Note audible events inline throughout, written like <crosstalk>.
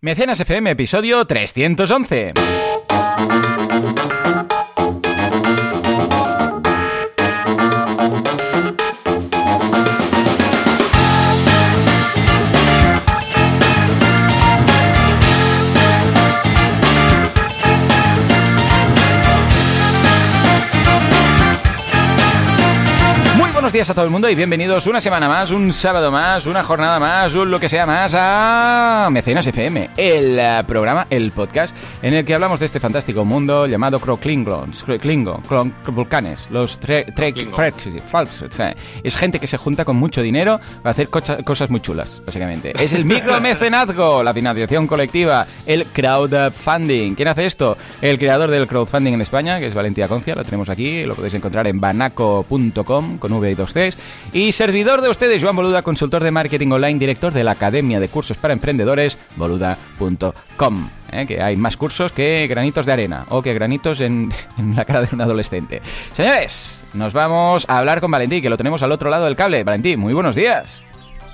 Mecenas FM, episodio 311. Buenos días a todo el mundo y bienvenidos una semana más, un sábado más, una jornada más, un lo que sea más a Mecenas FM, el eh, programa, el podcast en el que hablamos de este fantástico mundo llamado Klingons, Klingon, Vulcanes, los Trek, es gente que se junta con mucho dinero para hacer cosas muy chulas, básicamente. Es el micromecenazgo, <laughs> la financiación colectiva, el crowdfunding. ¿Quién hace esto? El creador del crowdfunding en España, que es Valentía Concia, lo tenemos aquí, lo podéis encontrar en banaco.com con V y servidor de ustedes, Joan Boluda, consultor de marketing online, director de la Academia de Cursos para Emprendedores, boluda.com. ¿eh? Que hay más cursos que granitos de arena o que granitos en, <laughs> en la cara de un adolescente. Señores, nos vamos a hablar con Valentín, que lo tenemos al otro lado del cable. Valentín, muy buenos días.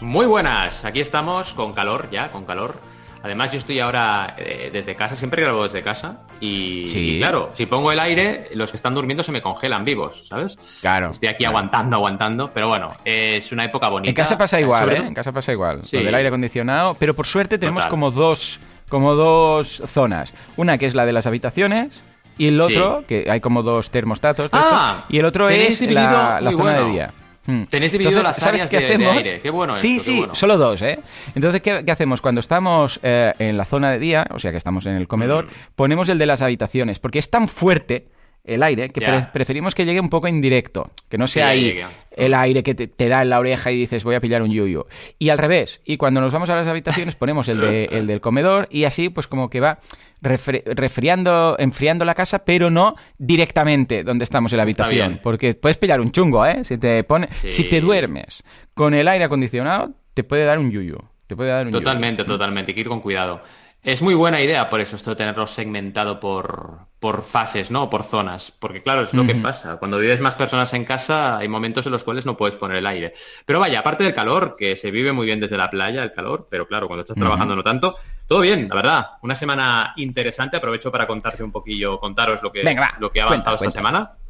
Muy buenas, aquí estamos con calor ya, con calor. Además yo estoy ahora eh, desde casa, siempre grabo desde casa y, Sí. y claro, si pongo el aire, los que están durmiendo se me congelan vivos, ¿sabes? Claro. Estoy aquí aguantando, aguantando, pero bueno, es una época bonita. En casa pasa igual, ¿eh? En casa pasa igual. Sí. Lo del aire acondicionado. Pero por suerte tenemos Total. como dos, como dos zonas. Una que es la de las habitaciones. Y el Sí. otro, que hay como dos termostatos. Ah, esto, y el otro es la, zona de día. Hmm. Tenéis dividido las ¿sabes áreas qué de- de hacemos? aire. Qué bueno Sí, esto, qué sí, bueno. solo dos, ¿eh? Entonces, ¿qué, qué hacemos? Cuando estamos eh, en la zona de día, o sea que estamos en el comedor, Mm. ponemos el de las habitaciones, porque es tan fuerte el aire que pre- preferimos que llegue un poco indirecto, que no sea ahí el aire que te, te da en la oreja y dices voy a pillar un yuyu. Y al revés, y cuando nos vamos a las habitaciones ponemos el, de- <laughs> el del comedor y así pues como que va resfriando, enfriando la casa, pero no directamente donde estamos en la habitación. Porque puedes pillar un chungo, ¿eh? Si te, pone, Sí. si te duermes con el aire acondicionado, te puede dar un yuyu. Te puede dar un yuyu. Totalmente, totalmente, hay que ir con cuidado. Es muy buena idea por eso esto de tenerlo segmentado por, por fases, ¿no? Por zonas. Porque claro, es lo que pasa. Cuando vives más personas en casa, hay momentos en los cuales no puedes poner el aire. Pero vaya, aparte del calor, que se vive muy bien desde la playa, el calor, pero claro, cuando estás trabajando no tanto, todo bien, la verdad. Una semana interesante. Aprovecho para contarte un poquillo, contaros lo que, Venga, va, lo que ha cuenta, avanzado esta cuenta. semana.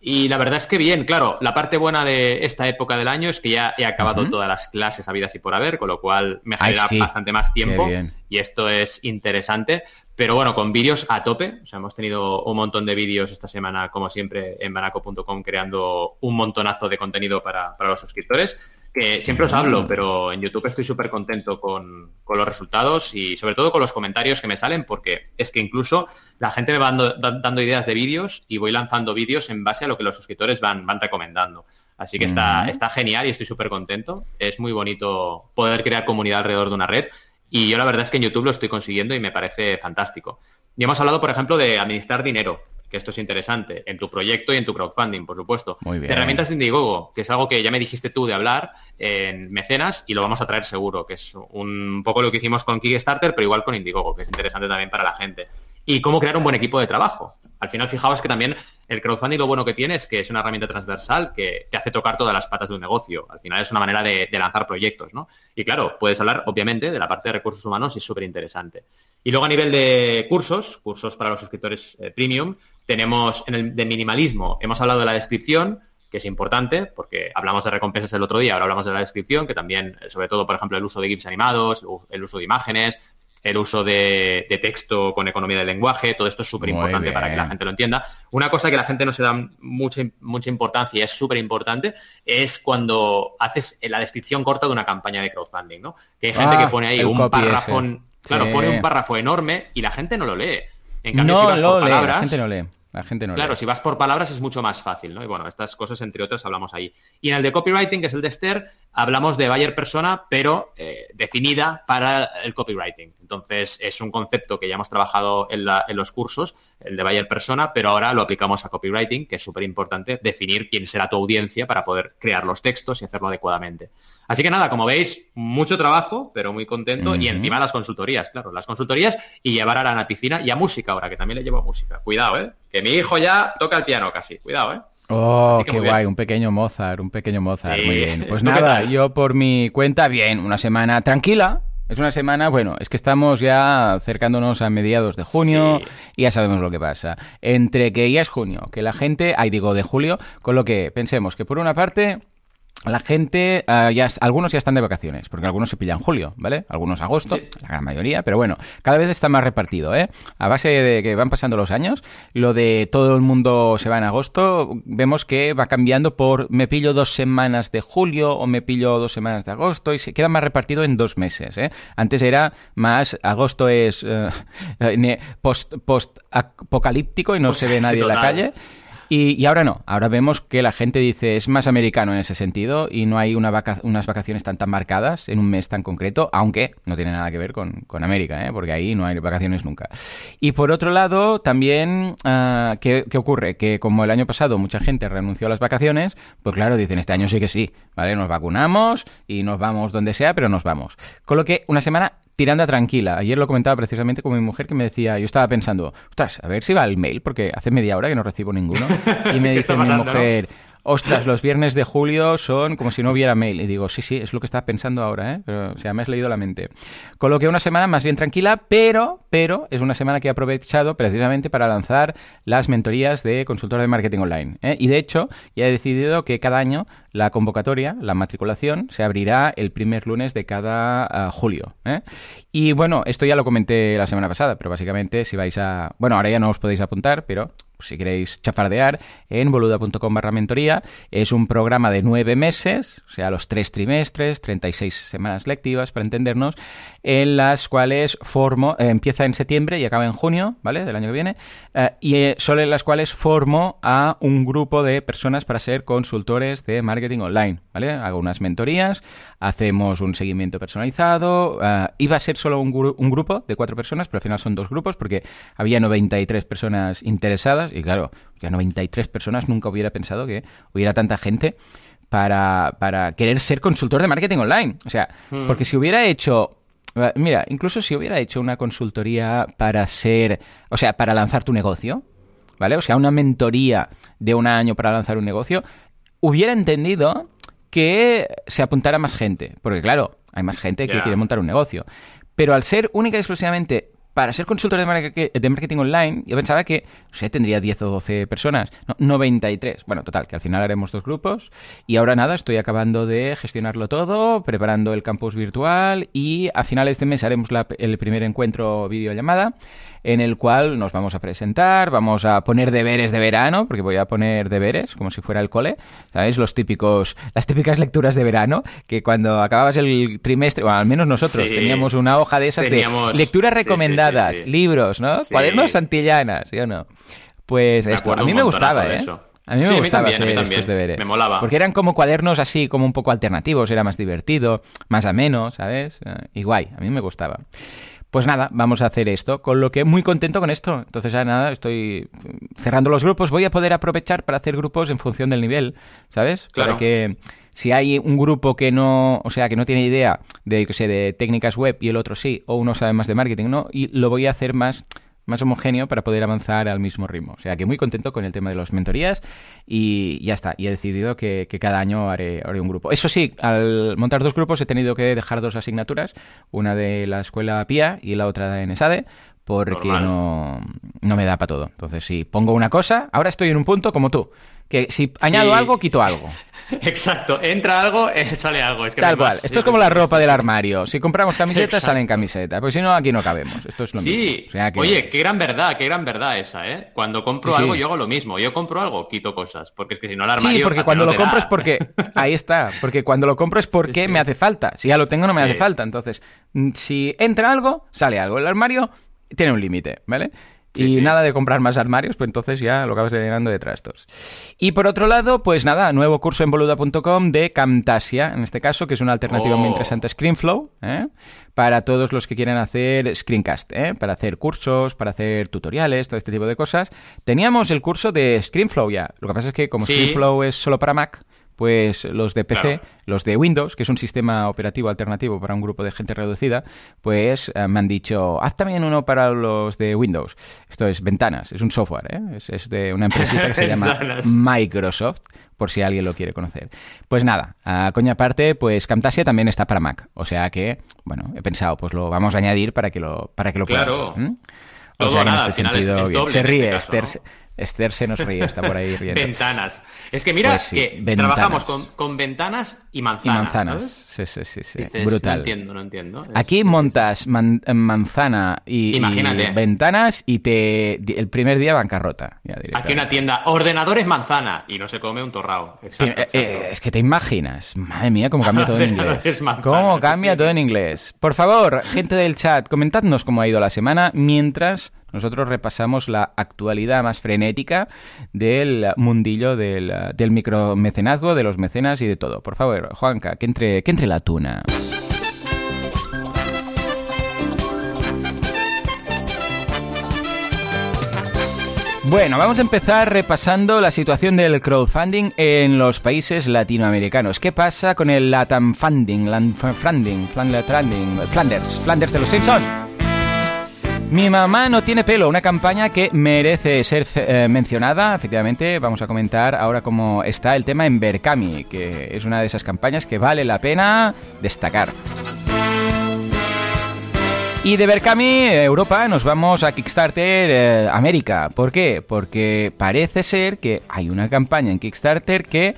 Y la verdad es que bien, claro, la parte buena de esta época del año es que ya he acabado todas las clases habidas y por haber, con lo cual me Ay, genera sí. bastante más tiempo y esto es interesante. Pero bueno, con vídeos a tope, o sea, hemos tenido un montón de vídeos esta semana, como siempre, en banaco.com, creando un montonazo de contenido para, para los suscriptores, que siempre os hablo, pero en YouTube estoy súper contento con, con los resultados y sobre todo con los comentarios que me salen, porque es que incluso la gente me va dando, da- dando ideas de vídeos y voy lanzando vídeos en base a lo que los suscriptores van, van recomendando. Así que está, está genial y estoy súper contento. Es muy bonito poder crear comunidad alrededor de una red. Y yo la verdad es que en YouTube lo estoy consiguiendo y me parece fantástico. Y hemos hablado, por ejemplo, de administrar dinero, que esto es interesante, en tu proyecto y en tu crowdfunding, por supuesto. Muy bien. De herramientas de Indiegogo, que es algo que ya me dijiste tú de hablar en Mecenas y lo vamos a traer seguro, que es un poco lo que hicimos con Kickstarter, pero igual con Indiegogo, que es interesante también para la gente. Y cómo crear un buen equipo de trabajo. Al final, fijaos que también el crowdfunding lo bueno que tiene es que es una herramienta transversal que te hace tocar todas las patas de un negocio. Al final es una manera de, de lanzar proyectos, ¿no? Y claro, puedes hablar, obviamente, de la parte de recursos humanos y es súper interesante. Y luego a nivel de cursos, cursos para los suscriptores eh, premium, tenemos en el de minimalismo, hemos hablado de la descripción, que es importante, porque hablamos de recompensas el otro día, ahora hablamos de la descripción, que también, eh, sobre todo, por ejemplo, el uso de GIFs animados, el uso de imágenes, el uso de, de texto con economía del lenguaje, todo esto es súper importante para que la gente lo entienda. Una cosa que la gente no se da mucha, mucha importancia y es súper importante es cuando haces la descripción corta de una campaña de crowdfunding, ¿no? Que hay gente Ah, que pone ahí un párrafo, claro, Sí. pone un párrafo enorme y la gente no lo lee. En cambio, no si vas lo por lee, palabras, la gente no lee. La gente no Claro, lee. si vas por palabras es mucho más fácil, ¿no? Y bueno, estas cosas, entre otras, hablamos ahí. Y en el de copywriting, que es el de Esther, hablamos de buyer persona, pero eh, definida para el copywriting. Entonces, es un concepto que ya hemos trabajado en, la- en los cursos, el de buyer persona, pero ahora lo aplicamos a copywriting, que es súper importante definir quién será tu audiencia para poder crear los textos y hacerlo adecuadamente. Así que nada, como veis, mucho trabajo, pero muy contento. Y encima las consultorías, claro, las consultorías y llevar a la piscina y a música ahora, que también le llevo a música. Cuidado, ¿eh? Que mi hijo ya toca el piano casi. Cuidado, ¿eh? Oh, qué bien. guay, un pequeño Mozart, un pequeño Mozart, Sí. muy bien. Pues <laughs> ¿Tú qué nada, yo por mi cuenta, bien, una semana tranquila, Es una semana, bueno, es que estamos ya acercándonos a mediados de junio y ya sabemos lo que pasa. Entre que ya es junio, que la gente, ahí digo de julio, con lo que pensemos que por una parte la gente, ah, ya, algunos ya están de vacaciones, porque algunos se pillan julio, ¿vale? Algunos agosto, la gran mayoría, pero bueno, cada vez está más repartido, ¿eh? A base de que van pasando los años, lo de todo el mundo se va en agosto, vemos que va cambiando por me pillo dos semanas de julio o me pillo dos semanas de agosto y se queda más repartido en dos meses, ¿eh? Antes era más, agosto es eh, <laughs> post, post apocalíptico y no se ve nadie en la calle. Y, ahora no, ahora vemos que la gente dice es más americano en ese sentido y no hay una unas vacaciones tan tan marcadas en un mes tan concreto, aunque no tiene nada que ver con, América, ¿eh? porque ahí no hay vacaciones nunca. Y por otro lado, también, uh, ¿qué, ocurre? Que como el año pasado mucha gente renunció a las vacaciones, pues claro, dicen este año sí que sí, ¿vale? Nos vacunamos y nos vamos donde sea, pero nos vamos. Con lo que una semana tirando tranquila. Ayer lo comentaba precisamente con mi mujer que me decía, yo estaba pensando, ostras, a ver si va el mail, porque hace media hora que no recibo ninguno. <laughs> Y me dice mi mujer, ostras, los viernes de julio son como si no hubiera mail. Y digo, sí, sí, es lo que estaba pensando ahora, ¿eh? Pero, o sea, me has leído la mente. Con una semana más bien tranquila, pero, pero es una semana que he aprovechado precisamente para lanzar las mentorías de consultora de marketing online. ¿eh? Y de hecho, ya he decidido que cada año la convocatoria, la matriculación, se abrirá el primer lunes de cada ah, julio. ¿eh? Y bueno, esto ya lo comenté la semana pasada, pero básicamente si vais a... Bueno, ahora ya no os podéis apuntar, pero si queréis chafardear, en boluda.com barra mentoría. Es un programa de nueve meses, o sea, los tres trimestres, 36 semanas lectivas, para entendernos, en las cuales formo, eh, empieza en septiembre y acaba en junio, ¿vale? Del año que viene, eh, y eh, son en las cuales formo a un grupo de personas para ser consultores de marketing online, ¿vale? Hago unas mentorías, hacemos un seguimiento personalizado, iba a ser solo un, un grupo de cuatro personas, pero al final son dos grupos porque había 93 personas interesadas y claro, ya 93 personas nunca hubiera pensado que hubiera tanta gente para, para querer ser consultor de marketing online. O sea, hmm. porque si hubiera hecho Mira, incluso si hubiera hecho una consultoría para ser, o sea, para lanzar tu negocio, ¿vale? O sea, una mentoría de un año para lanzar un negocio, hubiera entendido que se apuntara más gente, porque claro, hay más gente que quiere montar un negocio. Pero al ser única y exclusivamente para ser consultor de, marketing, online, yo pensaba que, sé, tendría 10 o 12 personas. No, 93. Bueno, total, que al final haremos dos grupos. Y ahora nada, estoy acabando de gestionarlo todo, preparando el campus virtual y a finales de mes haremos el primer encuentro videollamada en el cual nos vamos a presentar, vamos a poner deberes de verano, porque voy a poner deberes como si fuera el cole, ¿sabéis? Los típicos, las típicas lecturas de verano, que cuando acababas el trimestre, o al menos nosotros, teníamos una hoja de esas de lecturas recomendadas, libros, ¿no? Cuadernos santillanas, ¿sí o no? Pues esto, a mí me gustaba, ¿eh? A mí me gustaba hacer estos deberes. Me molaba. Porque eran como cuadernos así, como un poco alternativos, era más divertido, más ameno, ¿sabes? Eh, y guay, a mí me gustaba. Pues nada, vamos a hacer esto, con lo que muy contento con esto. Entonces ya nada, estoy cerrando los grupos, voy a poder aprovechar para hacer grupos en función del nivel, ¿sabes? Claro. Para que si hay un grupo que no, o sea, que no tiene idea de, que sé, de técnicas web y el otro sí, o uno sabe más de marketing, ¿no? Y lo voy a hacer más más homogéneo para poder avanzar al mismo ritmo. O sea que muy contento con el tema de las mentorías y ya está. Y he decidido que, cada año haré, haré, un grupo. Eso sí, al montar dos grupos he tenido que dejar dos asignaturas, una de la escuela PIA y la otra de NSADE, porque no, no me da para todo. Entonces, si pongo una cosa, ahora estoy en un punto como tú que si añado algo, quito algo. <laughs> Exacto, entra algo, eh, sale algo. Tal cual, esto es como la ropa del armario. Si compramos camisetas, salen camisetas, porque si no, aquí no cabemos. Esto es lo sí. mismo. Oye, qué gran verdad, qué gran verdad esa, ¿eh? Cuando compro algo, yo hago lo mismo. Yo compro algo, quito cosas, porque es que si no el armario... Sí, porque cuando lo compro es porque... <laughs> Ahí está, porque cuando lo compro es porque me hace falta. Si ya lo tengo, no me hace falta. Entonces, mm, si entra algo, sale algo. El armario tiene un límite, ¿vale? Y nada de comprar más armarios, pues entonces ya lo acabas llenando de trastos. Y por otro lado, pues nada, nuevo curso en boluda.com de Camtasia, en este caso, que es una alternativa muy oh. interesante a ScreenFlow, ¿eh? para todos los que quieren hacer screencast, ¿eh? para hacer cursos, para hacer tutoriales, todo este tipo de cosas. Teníamos el curso de ScreenFlow ya, lo que pasa es que como ScreenFlow es solo para Mac, pues los de PC, los de Windows, que es un sistema operativo alternativo para un grupo de gente reducida, pues eh, me han dicho, haz también uno para los de Windows. Esto es ventanas, es un software, ¿eh? es, de una empresita que se <laughs> llama Microsoft, por si alguien lo quiere conocer. Pues nada, a coña aparte, pues Camtasia también está para Mac, o sea que, bueno, he pensado, pues lo vamos a añadir para que lo, para que lo Claro. O sea, se ríe, este Esther se nos ríe, está por ahí <laughs> riendo. Ventanas. Es que mira pues que trabajamos con, ventanas y manzanas. Y manzanas. Sí, sí, sí. sí. Brutal. No entiendo, no entiendo. Aquí montas manzana y, ventanas y te el primer día bancarrota. Aquí una tienda, ordenadores manzana y no se come un torrao. Eh, eh, es que te imaginas. Madre mía, cómo cambia todo en inglés. cómo cambia todo en inglés. Por favor, gente del chat, comentadnos cómo ha ido la semana mientras nosotros repasamos la actualidad más frenética del mundillo del, del micromecenazgo, de los mecenas y de todo. Por favor, Juanca, que entre, que entre la tuna. Bueno, vamos a empezar repasando la situación del crowdfunding en los países latinoamericanos. ¿Qué pasa con el Latam Funding, Funding, Flanders, Flanders de los Simpsons? Mi mamá no tiene pelo, una campaña que merece ser eh, mencionada. Efectivamente, vamos a comentar ahora cómo está el tema en Berkami, que es una de esas campañas que vale la pena destacar. Y de Berkami, Europa, nos vamos a Kickstarter eh, América. ¿Por qué? Porque parece ser que hay una campaña en Kickstarter que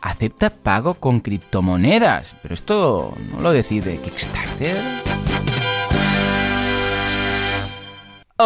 acepta pago con criptomonedas. Pero esto no lo decide Kickstarter.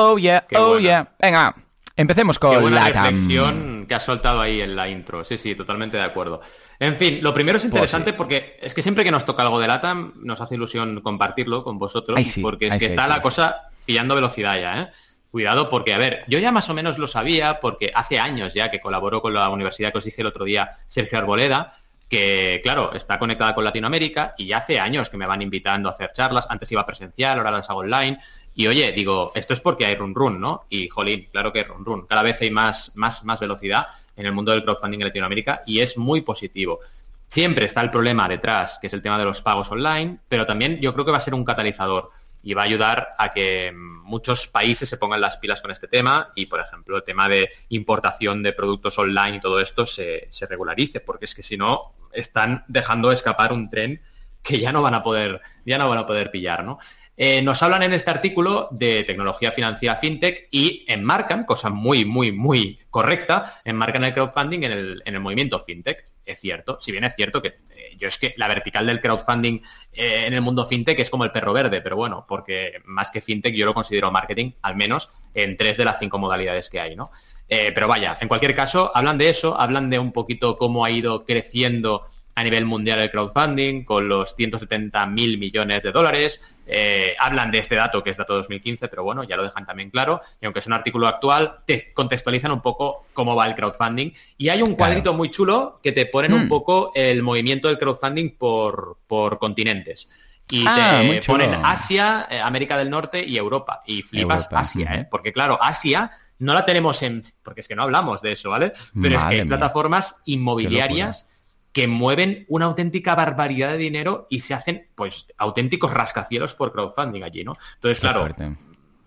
Oh yeah, oh yeah. Venga, empecemos con Qué buena la reflexión que has soltado ahí en la intro. Sí, sí, totalmente de acuerdo. En fin, lo primero es pues interesante porque es que siempre que nos toca algo de LATAM nos hace ilusión compartirlo con vosotros porque es que está la cosa pillando velocidad ya, ¿eh? Cuidado porque, a ver, yo ya más o menos lo sabía porque hace años ya que colaboró con la universidad que os dije el otro día, Sergio Arboleda, que claro, está conectada con Latinoamérica y ya hace años que me van invitando a hacer charlas, antes iba presencial, ahora las hago online, y oye, digo, esto es porque hay run run, ¿no? Y jolín, claro que hay run run. Cada vez hay más, más, más velocidad en el mundo del crowdfunding en Latinoamérica y es muy positivo. Siempre está el problema detrás, que es el tema de los pagos online, pero también yo creo que va a ser un catalizador y va a ayudar a que muchos países se pongan las pilas con este tema y, por ejemplo, el tema de importación de productos online y todo esto se, se regularice, porque es que si no, están dejando escapar un tren que ya no van a poder, ya no van a poder pillar, ¿no? Eh, nos hablan en este artículo de tecnología financiera fintech y enmarcan, cosa muy, muy, muy correcta, enmarcan el crowdfunding en el, en el movimiento fintech. Es cierto, si bien es cierto que eh, yo es que la vertical del crowdfunding eh, en el mundo fintech es como el perro verde, pero bueno, porque más que fintech yo lo considero marketing, al menos en tres de las cinco modalidades que hay, ¿no? pero vaya, en cualquier caso, hablan de eso, hablan de un poquito cómo ha ido creciendo a nivel mundial el crowdfunding, con los 170 mil millones de dólares, eh, hablan de este dato, que es dato 2015, pero bueno, ya lo dejan también claro. Y aunque es un artículo actual, te contextualizan un poco cómo va el crowdfunding. Y hay un cuadrito muy chulo que te ponen un hmm. poco el movimiento del crowdfunding por, por continentes. Y ah, te ponen Asia, eh, América del Norte y Europa. Y flipas Asia, ¿eh? Porque claro, Asia no la tenemos en... Porque es que no hablamos de eso, ¿vale? Pero es que hay plataformas inmobiliarias que mueven una auténtica barbaridad de dinero y se hacen pues auténticos rascacielos por crowdfunding allí, ¿no? Entonces, claro,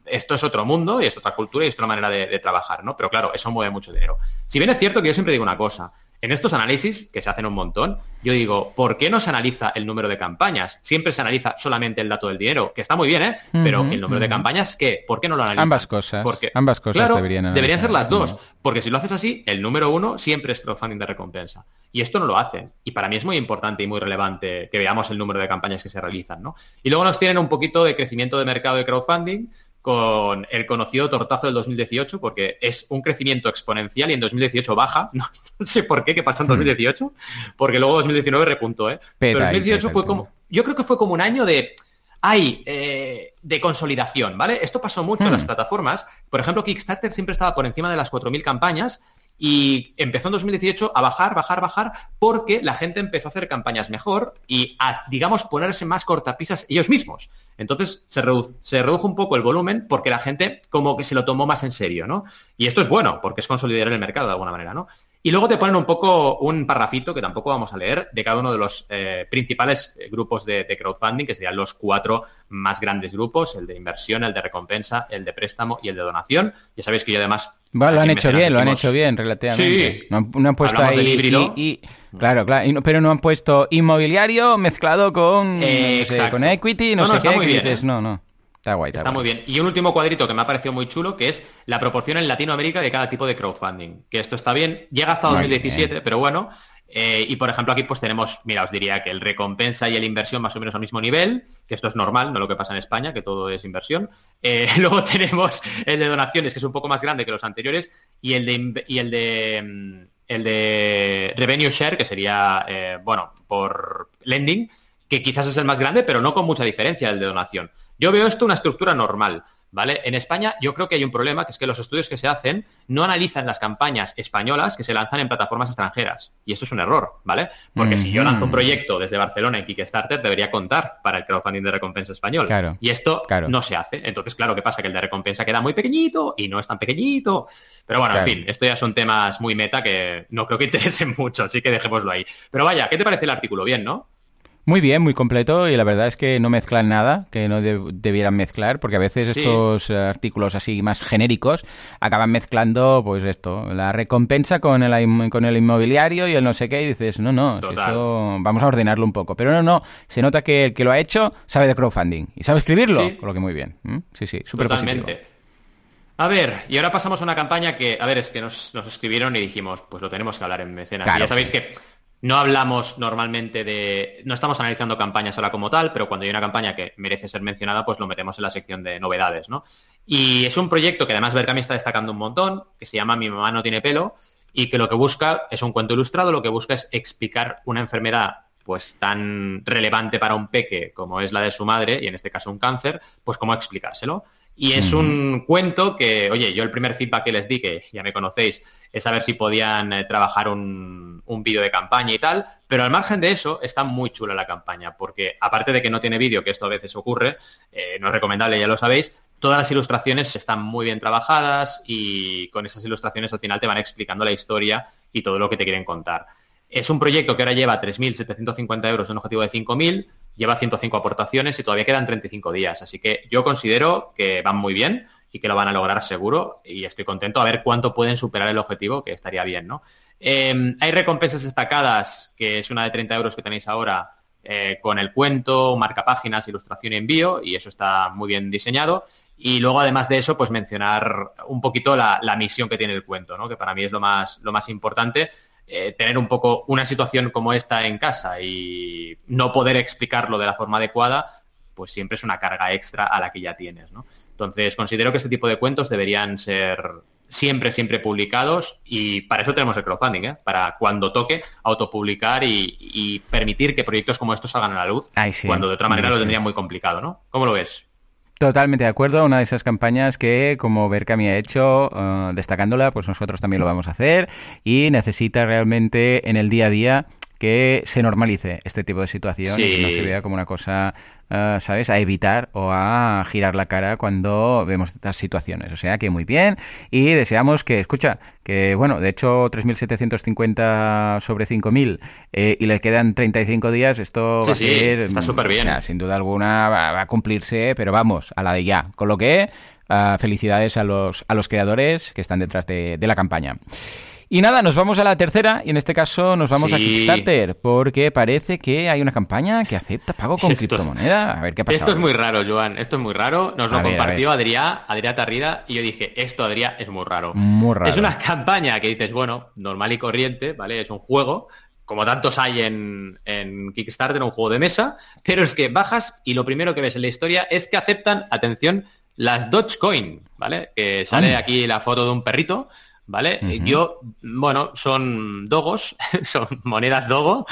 esto es otro mundo y es otra cultura y es otra manera de, de, trabajar, ¿no? Pero claro, eso mueve mucho dinero. Si bien es cierto que yo siempre digo una cosa, en estos análisis, que se hacen un montón, yo digo, ¿por qué no se analiza el número de campañas? Siempre se analiza solamente el dato del dinero, que está muy bien, ¿eh? Pero el número de campañas, ¿qué? ¿Por qué no lo analizan? Ambas cosas. Porque, ambas cosas deberían Deberían ser las dos. Porque si lo haces así, el número uno siempre es crowdfunding de recompensa. Y esto no lo hacen. Y para mí es muy importante y muy relevante que veamos el número de campañas que se realizan, ¿no? Y luego nos tienen un poquito de crecimiento de mercado de crowdfunding, con el conocido tortazo del 2018, porque es un crecimiento exponencial y en 2018 baja. <laughs> No, sé por qué, qué pasó en 2018, hmm. porque luego 2019 repuntó, ¿eh? Pero 2018 fue como, yo creo que fue como un año de, hay eh, de consolidación, ¿vale? Esto pasó mucho en las hmm. plataformas. Por ejemplo, Kickstarter siempre estaba por encima de las 4.000 campañas y empezó en 2018 a bajar, bajar, bajar, porque la gente empezó a hacer campañas mejor y a, digamos, ponerse más cortapisas ellos mismos. Entonces se, se redujo un poco el volumen porque la gente como que se lo tomó más en serio, ¿no? Y esto es bueno, porque es consolidar el mercado de alguna manera, ¿no? Y luego te ponen un poco un parrafito que tampoco vamos a leer de cada uno de los eh, principales grupos de, crowdfunding, que serían los cuatro más grandes grupos, el de inversión, el de recompensa, el de préstamo y el de donación. Ya sabéis que yo además... Bueno, lo han hecho bien, lo han hecho bien relativamente. Sí. No, han, puesto ahí... Y, claro, claro, pero no han puesto inmobiliario mezclado con, con equity, no, sé qué. Muy bien, no, no. Está guay. Está, muy bien. Y un último cuadrito que me ha parecido muy chulo, que es la proporción en Latinoamérica de cada tipo de crowdfunding. Que esto está bien. Llega hasta 2017, pero bueno. Eh, y por ejemplo aquí pues tenemos, mira, os diría que el recompensa y el inversión más o menos al mismo nivel, que esto es normal, no lo que pasa en España, que todo es inversión. Eh, <laughs> luego tenemos el de donaciones, que es un poco más grande que los anteriores, y el de, y el de, mm, el de revenue share, que sería, eh, bueno, por lending, que quizás es el más grande, pero no con mucha diferencia el de donación. Yo veo esto una estructura normal. ¿Vale? En España yo creo que hay un problema, que es que los estudios que se hacen no analizan las campañas españolas que se lanzan en plataformas extranjeras. Y esto es un error, ¿vale? Porque si yo lanzo un proyecto desde Barcelona en Kickstarter, debería contar para el crowdfunding de recompensa español. Y esto no se hace. Entonces, claro, ¿qué pasa? Que el de recompensa queda muy pequeñito y no es tan pequeñito. Pero bueno, en fin, esto ya son temas muy meta que no creo que <laughs> interesen mucho, así que dejémoslo ahí. Pero vaya, ¿qué te parece el artículo? Bien, ¿no? Muy bien, muy completo y la verdad es que no mezclan nada que no debieran mezclar porque a veces estos eh, artículos así más genéricos acaban mezclando pues esto, la recompensa con el, con el inmobiliario y el no sé qué y dices, no, no, esto vamos a ordenarlo un poco. Pero no, no, se nota que el que lo ha hecho sabe de crowdfunding y sabe escribirlo, con lo que muy bien. Sí, sí, súper Totalmente. A ver, y ahora pasamos a una campaña que, a ver, es que nos, escribieron y dijimos, pues lo tenemos que hablar en mecenas. ya sabéis que no hablamos normalmente de... No estamos analizando campañas ahora como tal, pero cuando hay una campaña que merece ser mencionada, pues lo metemos en la sección de novedades, ¿no? Y es un proyecto que además Berkami está destacando un montón, que se llama Mi mamá no tiene pelo, y que lo que busca es un cuento ilustrado, lo que busca es explicar una enfermedad pues tan relevante para un peque como es la de su madre, y en este caso un cáncer, pues cómo explicárselo. Y es un cuento que, oye, yo el primer feedback que les di, que ya me conocéis, es saber si podían eh, trabajar un, vídeo de campaña y tal, pero al margen de eso está muy chula la campaña, porque aparte de que no tiene vídeo, que esto a veces ocurre, eh, no es recomendable, ya lo sabéis, todas las ilustraciones están muy bien trabajadas y con esas ilustraciones al final te van explicando la historia y todo lo que te quieren contar. Es un proyecto que ahora lleva 3.750 euros, un objetivo de 5.000, lleva 105 aportaciones y todavía quedan 35 días. Así que yo considero que van muy bien y que lo van a lograr seguro y estoy contento a ver cuánto pueden superar el objetivo, que estaría bien, ¿no? Em, hay recompensas destacadas, que es una de 30 euros que tenéis ahora eh, con el cuento, marca páginas, ilustración y envío, y eso está muy bien diseñado. Y luego, además de eso, pues mencionar un poquito la, misión que tiene el cuento, ¿no? Que para mí es lo más, lo más importante. Eh, tener un poco una situación como esta en casa y no poder explicarlo de la forma adecuada, pues siempre es una carga extra a la que ya tienes, ¿no? Entonces, considero que este tipo de cuentos deberían ser siempre, siempre publicados y para eso tenemos el crowdfunding, ¿eh? para cuando toque autopublicar y, permitir que proyectos como estos salgan a la luz, cuando de otra manera lo tendría muy complicado, ¿no? ¿Cómo lo ves? Totalmente de acuerdo, una de esas campañas que como Berkami ha hecho, uh, destacándola, pues nosotros también lo vamos a hacer. Y necesita realmente en el día a día que se normalice este tipo de situación y que no se vea como una cosa eh, ¿sabes?, a evitar o a girar la cara cuando vemos estas situaciones. O sea que muy bien y deseamos que, escucha, que bueno, de hecho 3.750 sobre 5.000 eh, y le quedan 35 días, esto va a ser... está súper bien. sin duda alguna va, a cumplirse, pero vamos, a la de ya. Con lo que... Uh, felicidades a los, a los creadores que están detrás de, de la campaña. Y nada, nos vamos a la tercera y en este caso nos vamos a Kickstarter porque parece que hay una campaña que acepta pago con criptomoneda. A ver qué pasa. Esto es muy raro, Joan. Esto es muy raro. Nos lo compartió Adrián, Adrián Tarrida y yo dije, esto Adrián es muy raro. Muy raro. Es una campaña que dices, bueno, normal y corriente, ¿vale? Es un juego como tantos hay en, en, Kickstarter, un juego de mesa, pero es que bajas y lo primero que ves en la historia es que aceptan, atención, las Dogecoin, ¿vale? Que sale aquí la foto de un perrito ¿vale? Yo, bueno, son dogos, <laughs> son monedas dogo,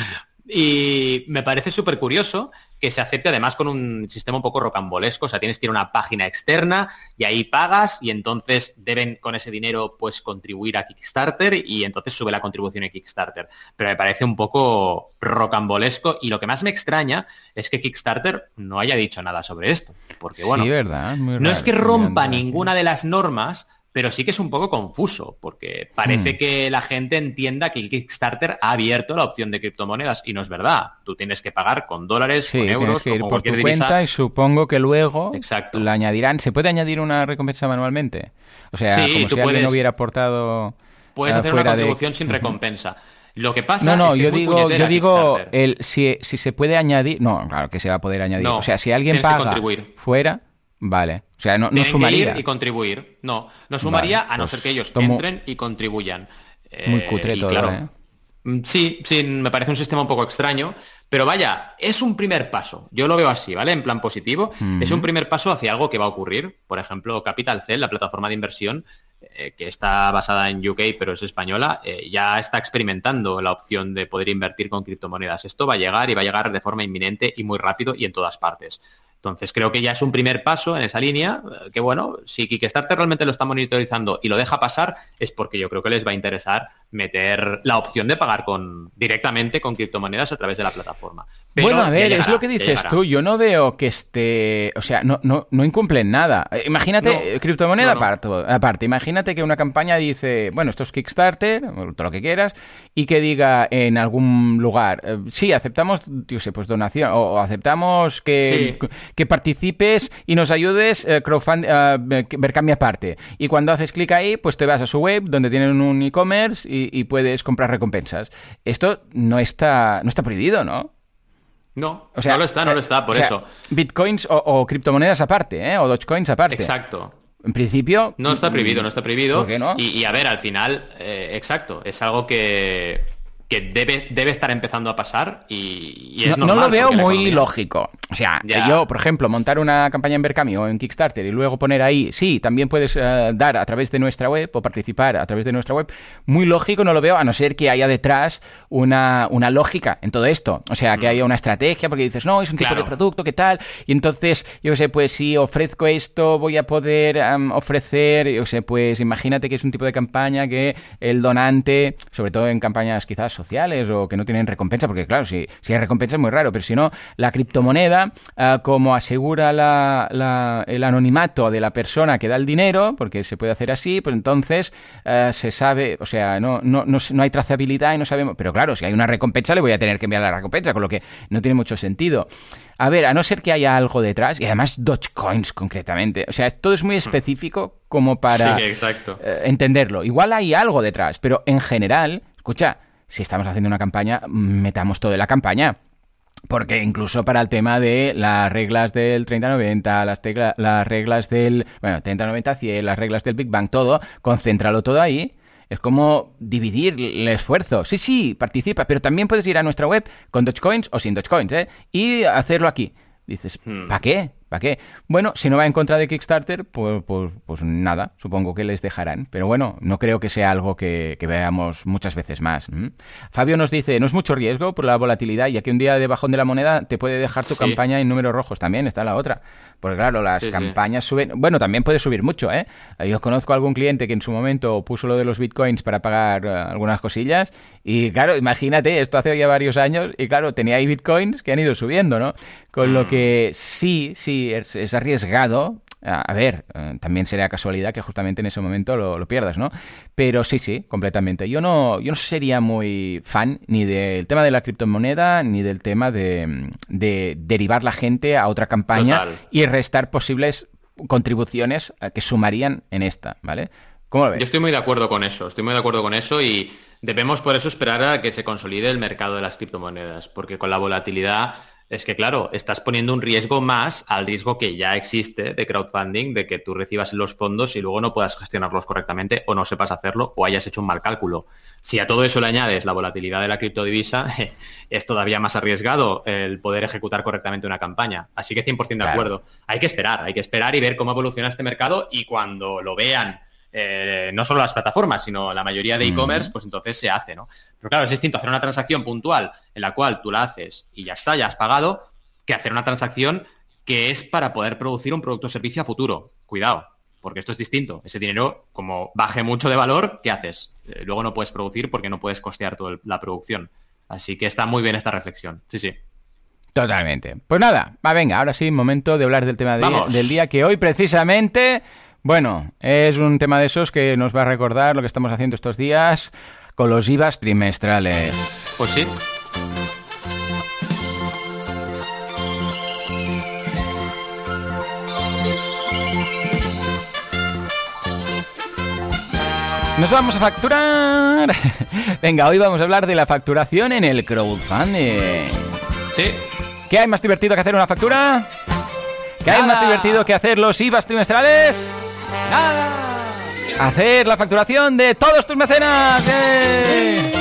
y me parece súper curioso que se acepte además con un sistema un poco rocambolesco, o sea, tienes que ir a una página externa y ahí pagas y entonces deben con ese dinero pues contribuir a Kickstarter y entonces sube la contribución a Kickstarter. Pero me parece un poco rocambolesco y lo que más me extraña es que Kickstarter no haya dicho nada sobre esto, porque bueno, verdad, no es que rompa ninguna de las normas, pero sí que es un poco confuso, porque parece Hmm. que la gente entienda que Kickstarter ha abierto la opción de criptomonedas y no es verdad. Tú tienes que pagar con dólares, Sí, con euros, que ir por tu cualquier divisa. cuenta y supongo que luego Exacto. la añadirán. ¿Se puede añadir una recompensa manualmente? O sea, Sí, como si alguien puedes- hubiera aportado Puedes eh, hacer una de- contribución sin recompensa. Lo que pasa No, no, es que yo es muy digo, yo digo el si, si se puede añadir, no, claro que se va a poder añadir. No, o sea, si alguien paga fuera, vale. O sea, no, no que sumaría. ir y contribuir. No, no sumaría Vale, a no pues ser que ellos tomo- entren y contribuyan. Muy Eh, cutre todo, claro, ¿eh? mm, Sí, sí, me parece un sistema un poco extraño, pero vaya, es un primer paso. Yo lo veo así, ¿vale? En plan positivo. Es un primer paso hacia algo que va a ocurrir. Por ejemplo, Capital Cell, la plataforma de inversión, eh, que está basada en UK pero es española, eh, ya está experimentando la opción de poder invertir con criptomonedas. Esto va a llegar y va a llegar de forma inminente y muy rápido y en todas partes. Entonces creo que ya es un primer paso en esa línea, eh, que bueno, si Kickstarter realmente lo está monitorizando y lo deja pasar, es porque yo creo que les va a interesar meter la opción de pagar con directamente con criptomonedas a través de la plataforma. Pero bueno, a ver, es lo que dices tú. Yo no veo que esté. O sea, no, no, no incumplen nada. Eh, Imagínate, No, eh, criptomoneda no. Aparte, aparte. Imagínate que una campaña dice, bueno, esto es Kickstarter, o todo lo que quieras, y que diga en algún lugar, eh, sí, aceptamos, yo sé, pues donación, o, o aceptamos que, Sí. que participes y nos ayudes eh, crowdfund, eh, Vercambia aparte. Y cuando haces clic ahí, pues te vas a su web, donde tienen un e-commerce y, y puedes comprar recompensas. Esto no está, no está prohibido, ¿no? No, O sea, no lo está, no lo está, por o sea, eso. Bitcoins o, o criptomonedas aparte, ¿eh? O Dogecoins aparte. Exacto. En principio. No está prohibido, no está prohibido. ¿Por qué no? Y, y a ver, al final, eh, exacto, es algo que, que debe, debe estar empezando a pasar y, y es no, no normal. lo veo muy lógico. O sea, yo, por ejemplo, montar una campaña en Berkami o en Kickstarter y luego poner ahí, sí, también puedes eh, dar a través de nuestra web o participar a través de nuestra web. Muy lógico no lo veo, a no ser que haya detrás una, una lógica en todo esto. O sea, que haya una estrategia, porque dices, no, es un tipo Claro. de producto, ¿qué tal? Y entonces, yo sé, pues si ofrezco esto, voy a poder ofrecer, yo sé, pues imagínate que es un tipo de campaña que el donante, sobre todo en campañas quizás sociales o que no tienen recompensa, porque claro, si, si hay recompensa es muy raro, pero si no, la criptomoneda, ah, como asegura la- la- el anonimato de la persona que da el dinero, porque se puede hacer así, pues entonces ah, se sabe, o sea, no, no, no, no hay trazabilidad y no sabemos, pero claro, si hay una recompensa le voy a tener que enviar la recompensa, con lo que no tiene mucho sentido. A ver, a no ser que haya algo detrás, y además Dogecoins concretamente, o sea, todo es muy específico como para Sí, exacto. eh, entenderlo. Igual hay algo detrás, pero en general, escucha, si estamos haciendo una campaña, metamos todo en la campaña. Porque incluso para el tema de las reglas del 30-90, las, tecla- las reglas del, bueno, 30-90-100, las reglas del Big Bang, todo, concéntralo todo ahí. Es como dividir el esfuerzo. Sí, sí, participa, pero también puedes ir a nuestra web con Dogecoins o sin Dogecoins, ¿eh? Y hacerlo aquí. Dices, ¿para qué? ¿Para qué? Bueno, si no va en contra de Kickstarter, pues, pues, pues nada, supongo que les dejarán. Pero bueno, no creo que sea algo que, que veamos muchas veces más. Fabio nos dice, no es mucho riesgo por la volatilidad, ya que un día de bajón de la moneda te puede dejar tu Sí. campaña en números rojos. También está la otra. Porque claro, las Sí, sí. campañas suben... Bueno, también puede subir mucho, ¿eh? Yo conozco a algún cliente que en su momento puso lo de los bitcoins para pagar eh, algunas cosillas y claro, imagínate, esto hace ya varios años y claro, tenía ahí bitcoins que han ido subiendo, ¿no? Con lo que sí, sí, es, es arriesgado. A ver, eh, también sería casualidad que justamente en ese momento lo, lo pierdas, ¿no? Pero sí, sí, completamente. Yo no, yo no sería muy fan ni del tema de la criptomoneda ni del tema de, de derivar la gente a otra campaña Total. y restar posibles contribuciones eh, que sumarían en esta, ¿vale? ¿Cómo lo ves? Yo estoy muy de acuerdo con eso, estoy muy de acuerdo con eso y debemos por eso esperar a que se consolide el mercado de las criptomonedas, porque con la volatilidad es que, claro, estás poniendo un riesgo más al riesgo que ya existe de crowdfunding, de que tú recibas los fondos y luego no puedas gestionarlos correctamente o no sepas hacerlo o hayas hecho un mal cálculo. Si a todo eso le añades la volatilidad de la criptodivisa, <laughs> es todavía más arriesgado el poder ejecutar correctamente una campaña. Así que 100% de Claro. acuerdo. Hay que esperar, hay que esperar y ver cómo evoluciona este mercado y cuando lo vean eh, no solo las plataformas, sino la mayoría de e-commerce, pues entonces se hace, ¿no? Pero claro, es distinto hacer una transacción puntual en la cual tú la haces y ya está, ya has pagado, que hacer una transacción que es para poder producir un producto o servicio a futuro. Cuidado, porque esto es distinto. Ese dinero, como baje mucho de valor, ¿qué haces? Eh, luego no puedes producir porque no puedes costear toda la producción. Así que está muy bien esta reflexión. Sí, sí. Totalmente. Pues nada, va, venga, ahora sí, momento de hablar del tema de- del día que hoy precisamente, Bueno, es un tema de esos que nos va a recordar lo que estamos haciendo estos días con los IVAs trimestrales. Pues sí. Nos vamos a facturar. <laughs> Venga, hoy vamos a hablar de la facturación en el crowdfunding. Sí. ¿Qué hay más divertido que hacer una factura? ¿Qué hay más divertido que hacer los IVAs trimestrales? ¡Nada! Hacer la facturación de todos tus mecenas. ¡Eh!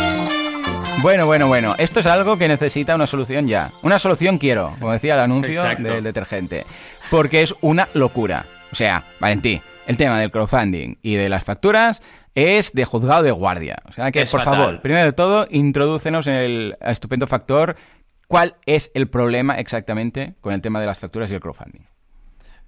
Bueno, bueno, bueno. Esto es algo que necesita una solución ya. Una solución quiero, como decía el anuncio Exacto. del detergente. Porque es una locura. O sea, Valentí, el tema del crowdfunding y de las facturas es de juzgado de guardia. O sea que, Es por fatal. favor, primero de todo, introdúcenos en el estupendo factor. ¿Cuál es el problema exactamente con el tema de las facturas y el crowdfunding?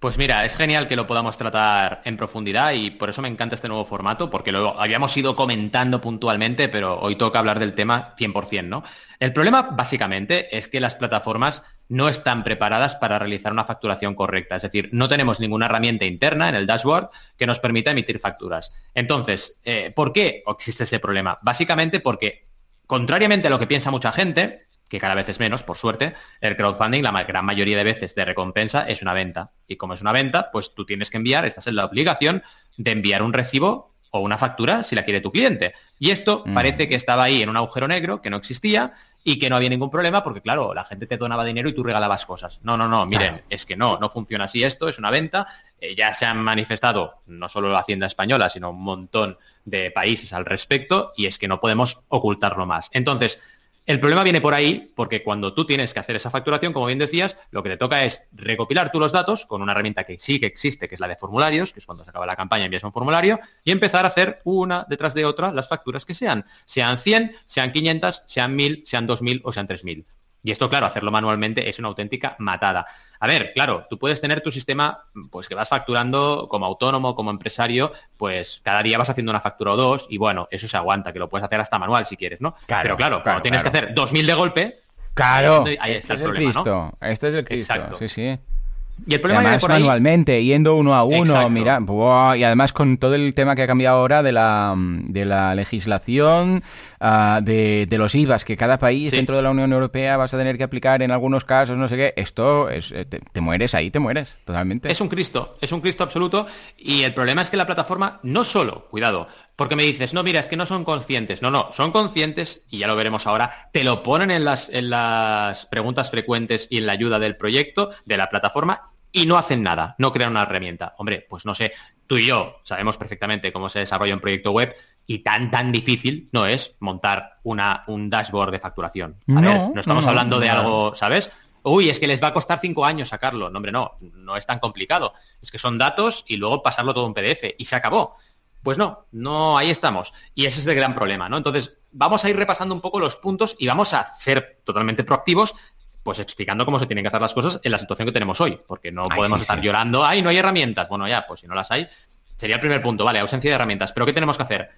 Pues mira, es genial que lo podamos tratar en profundidad y por eso me encanta este nuevo formato, porque lo habíamos ido comentando puntualmente, pero hoy toca hablar del tema 100%, ¿no? El problema básicamente es que las plataformas no están preparadas para realizar una facturación correcta, es decir, no tenemos ninguna herramienta interna en el dashboard que nos permita emitir facturas. Entonces, eh, ¿por qué existe ese problema? Básicamente porque, contrariamente a lo que piensa mucha gente, que cada vez es menos, por suerte, el crowdfunding la gran mayoría de veces de recompensa es una venta. Y como es una venta, pues tú tienes que enviar, estás en la obligación de enviar un recibo o una factura si la quiere tu cliente. Y esto Mm. parece que estaba ahí en un agujero negro, que no existía y que no había ningún problema porque, claro, la gente te donaba dinero y tú regalabas cosas. No, no, no, miren, Claro. es que no, no funciona así esto, es una venta. Eh, ya se han manifestado no solo la Hacienda Española, sino un montón de países al respecto y es que no podemos ocultarlo más. Entonces, el problema viene por ahí, porque cuando tú tienes que hacer esa facturación, como bien decías, lo que te toca es recopilar tú los datos con una herramienta que sí que existe, que es la de formularios, que es cuando se acaba la campaña envías un formulario, y empezar a hacer una detrás de otra las facturas que sean. Sean 100, sean 500, sean 1000, sean 2000 o sean 3000. Y esto, claro, hacerlo manualmente es una auténtica matada. A ver, claro, tú puedes tener tu sistema, pues que vas facturando como autónomo, como empresario, pues cada día vas haciendo una factura o dos, y bueno, eso se aguanta, que lo puedes hacer hasta manual si quieres, ¿no? Claro, Pero claro, claro, cuando tienes que hacer 2000 de golpe, Claro, Ahí es donde- ahí este está el es el problema, ¿no? Cristo. Este es el Cristo. Exacto. Sí, sí. Y el problema además por ahí. manualmente, yendo uno a uno, Exacto. mira, y además con todo el tema que ha cambiado ahora de la, de la legislación, ah, de, de los IVAs, que cada país Sí. dentro de la Unión Europea vas a tener que aplicar en algunos casos, no sé qué, esto es, eh, te, te mueres ahí, te mueres, totalmente. Es un Cristo, es un Cristo absoluto y el problema es que la plataforma no solo, cuidado, porque me dices, no, mira, es que no son conscientes. No, no, son conscientes y ya lo veremos ahora, te lo ponen en las, en las preguntas frecuentes y en la ayuda del proyecto, de la plataforma y no hacen nada, no crean una herramienta. Hombre, pues no sé, tú y yo sabemos perfectamente cómo se desarrolla un proyecto web y tan, tan difícil no es montar una, un dashboard de facturación. A No, ver, no estamos no, no, hablando de algo, ¿sabes? Uy, es que les va a costar cinco años sacarlo. No, hombre, no, no es tan complicado. Es que son datos y luego pasarlo todo en PDF y se acabó. Pues no, no, ahí estamos. Y ese es el gran problema, ¿no? Entonces, vamos a ir repasando un poco los puntos y vamos a ser totalmente proactivos, pues explicando cómo se tienen que hacer las cosas en la situación que tenemos hoy, porque no Ay, podemos sí, estar sí. llorando, ay, no hay herramientas. Bueno, ya, pues si no las hay, sería el primer punto, vale, ausencia de herramientas. Pero ¿qué tenemos que hacer?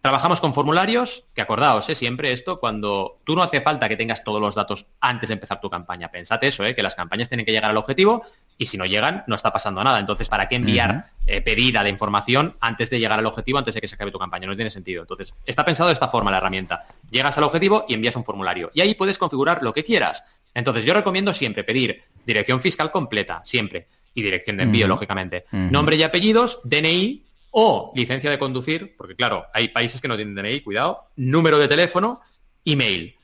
Trabajamos con formularios, que acordaos, ¿eh? siempre esto, cuando tú no hace falta que tengas todos los datos antes de empezar tu campaña. Pensad eso, ¿eh? que las campañas tienen que llegar al objetivo y si no llegan, no está pasando nada. Entonces, ¿para qué enviar eh, pedida de información antes de llegar al objetivo, antes de que se acabe tu campaña? No tiene sentido. Entonces, está pensado de esta forma la herramienta. Llegas al objetivo y envías un formulario. Y ahí puedes configurar lo que quieras. Entonces, yo recomiendo siempre pedir dirección fiscal completa, siempre. Y dirección de envío, lógicamente. Nombre y apellidos, DNI o licencia de conducir, porque claro, hay países que no tienen DNI, cuidado, número de teléfono, email.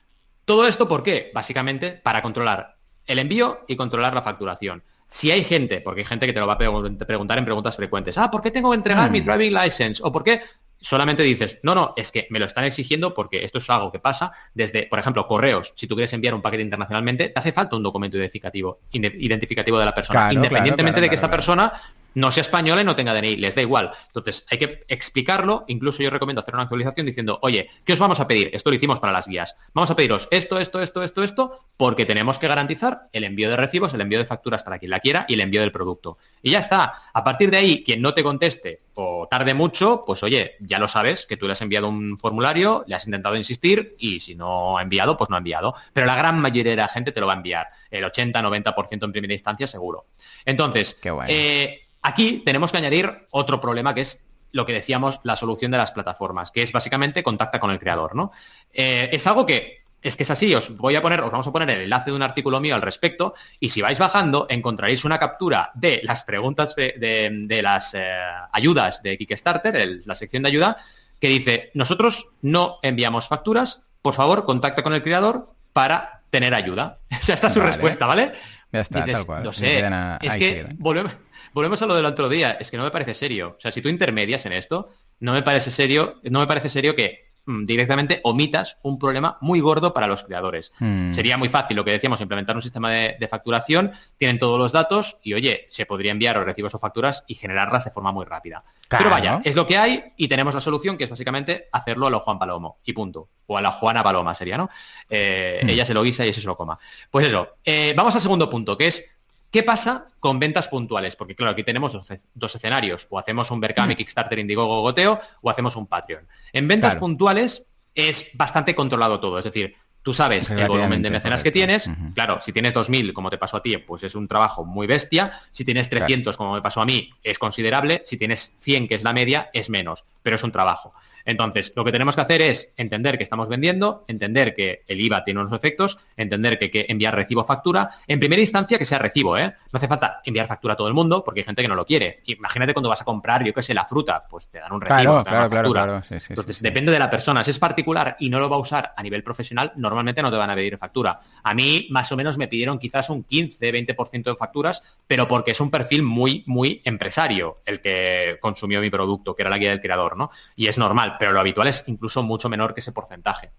Todo esto, ¿por qué? Básicamente para controlar el envío y controlar la facturación. Si hay gente, porque hay gente que te lo va a pregun- preguntar en preguntas frecuentes, ah, ¿por qué tengo que entregar Mm. mi driving license? ¿O por qué? Solamente dices, no, no, es que me lo están exigiendo porque esto es algo que pasa desde, por ejemplo, correos. Si tú quieres enviar un paquete internacionalmente, te hace falta un documento identificativo, identificativo de la persona. Claro, Independientemente claro, de que esta persona no sea española y no tenga DNI, les da igual. Entonces, hay que explicarlo, incluso yo recomiendo hacer una actualización diciendo, oye, ¿qué os vamos a pedir? Esto lo hicimos para las guías. Vamos a pediros esto, esto, esto, esto, esto, porque tenemos que garantizar el envío de recibos, el envío de facturas para quien la quiera y el envío del producto. Y ya está. A partir de ahí, quien no te conteste o tarde mucho, pues oye, ya lo sabes, que tú le has enviado un formulario, le has intentado insistir y si no ha enviado, pues no ha enviado. Pero la gran mayoría de la gente te lo va a enviar. El 80-90% en primera instancia seguro. Entonces, Qué bueno. eh, Aquí tenemos que añadir otro problema que es lo que decíamos, la solución de las plataformas, que es básicamente contacta con el creador, ¿no? Eh, es algo que es que es así, os voy a poner, os vamos a poner el enlace de un artículo mío al respecto, y si vais bajando, encontraréis una captura de las preguntas de, las eh, ayudas de Kickstarter, la sección de ayuda, que dice, nosotros no enviamos facturas, por favor, contacta con el creador para tener ayuda. <laughs> o sea, esta es su respuesta, ¿vale? Ya está, tal cual. Lo sé. es que volvemos, volvemos a lo del otro día. Es que no me parece serio. O sea, si tú intermedias en esto, no me parece serio, no me parece serio que Mm, directamente omitas un problema muy gordo para los creadores. Hmm. Sería muy fácil, lo que decíamos, implementar un sistema de, facturación, tienen todos los datos y, oye, se podría enviar los recibos o facturas y generarlas de forma muy rápida. Pero vaya, es lo que hay y tenemos la solución que es básicamente hacerlo a lo Juan Palomo y punto. O a la Juana Paloma sería, ¿no? Eh, hmm. Ella se lo guisa y ese se lo coma. Pues eso, eh, vamos al segundo punto, que es ¿Qué pasa con ventas puntuales? Porque claro, aquí tenemos dos, escenarios. O hacemos un Berkami. Kickstarter, Indiegogo, Goteo, o hacemos un Patreon. En ventas puntuales es bastante controlado todo. Es decir, tú sabes el volumen de mecenas que tienes. Claro, si tienes 2.000, como te pasó a ti, pues es un trabajo muy bestia. Si tienes 300, como me pasó a mí, es considerable. Si tienes 100, que es la media, es menos. Pero es un trabajo. Entonces, lo que tenemos que hacer es entender que estamos vendiendo, entender que el IVA tiene unos efectos, entender que hay que enviar recibo factura. En primera instancia, que sea recibo, ¿eh? No hace falta enviar factura a todo el mundo porque hay gente que no lo quiere. Imagínate cuando vas a comprar, yo qué sé, la fruta, pues te dan un recibo, te dan una factura. Entonces, depende de la persona. Si es particular y no lo va a usar a nivel profesional, normalmente no te van a pedir factura. A mí, más o menos, me pidieron quizás un 15, 20% de facturas, pero porque es un perfil muy, muy empresario el que consumió mi producto, que era la guía del creador, ¿no? Y es normal pero lo habitual es incluso mucho menor que ese porcentaje.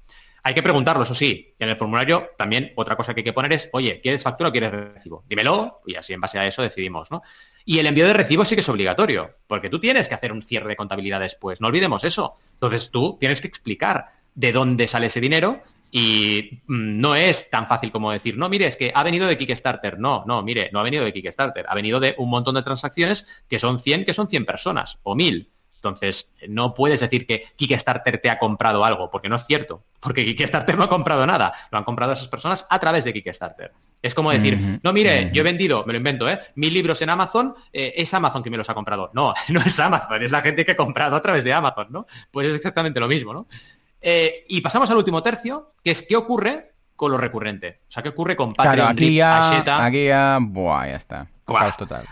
Hay que preguntarlo, eso sí. En el formulario también otra cosa que hay que poner es, oye, ¿quieres factura o quieres recibo? Dímelo y así en base a eso decidimos, ¿no? Y el envío de recibo sí que es obligatorio, porque tú tienes que hacer un cierre de contabilidad después. No olvidemos eso. Entonces tú tienes que explicar de dónde sale ese dinero y mm, no es tan fácil como decir, no, mire, es que ha venido de Kickstarter. No, no, mire, no ha venido de Kickstarter. Ha venido de un montón de transacciones que son 100, que son 100 personas o 1000. Entonces, no puedes decir que Kickstarter te ha comprado algo, porque no es cierto, porque Kickstarter no ha comprado nada, lo han comprado esas personas a través de Kickstarter. Es como decir, no, mire, yo he vendido, me lo invento, ¿eh? mil libros en Amazon, eh, es Amazon que me los ha comprado. No, <laughs> no es Amazon, es la gente que ha comprado a través de Amazon, ¿no? Pues es exactamente lo mismo, ¿no? Eh, y pasamos al último tercio, que es qué ocurre con lo recurrente. O sea, qué ocurre con Patreon, claro, aquí ya, aquí ya, buah, ya está.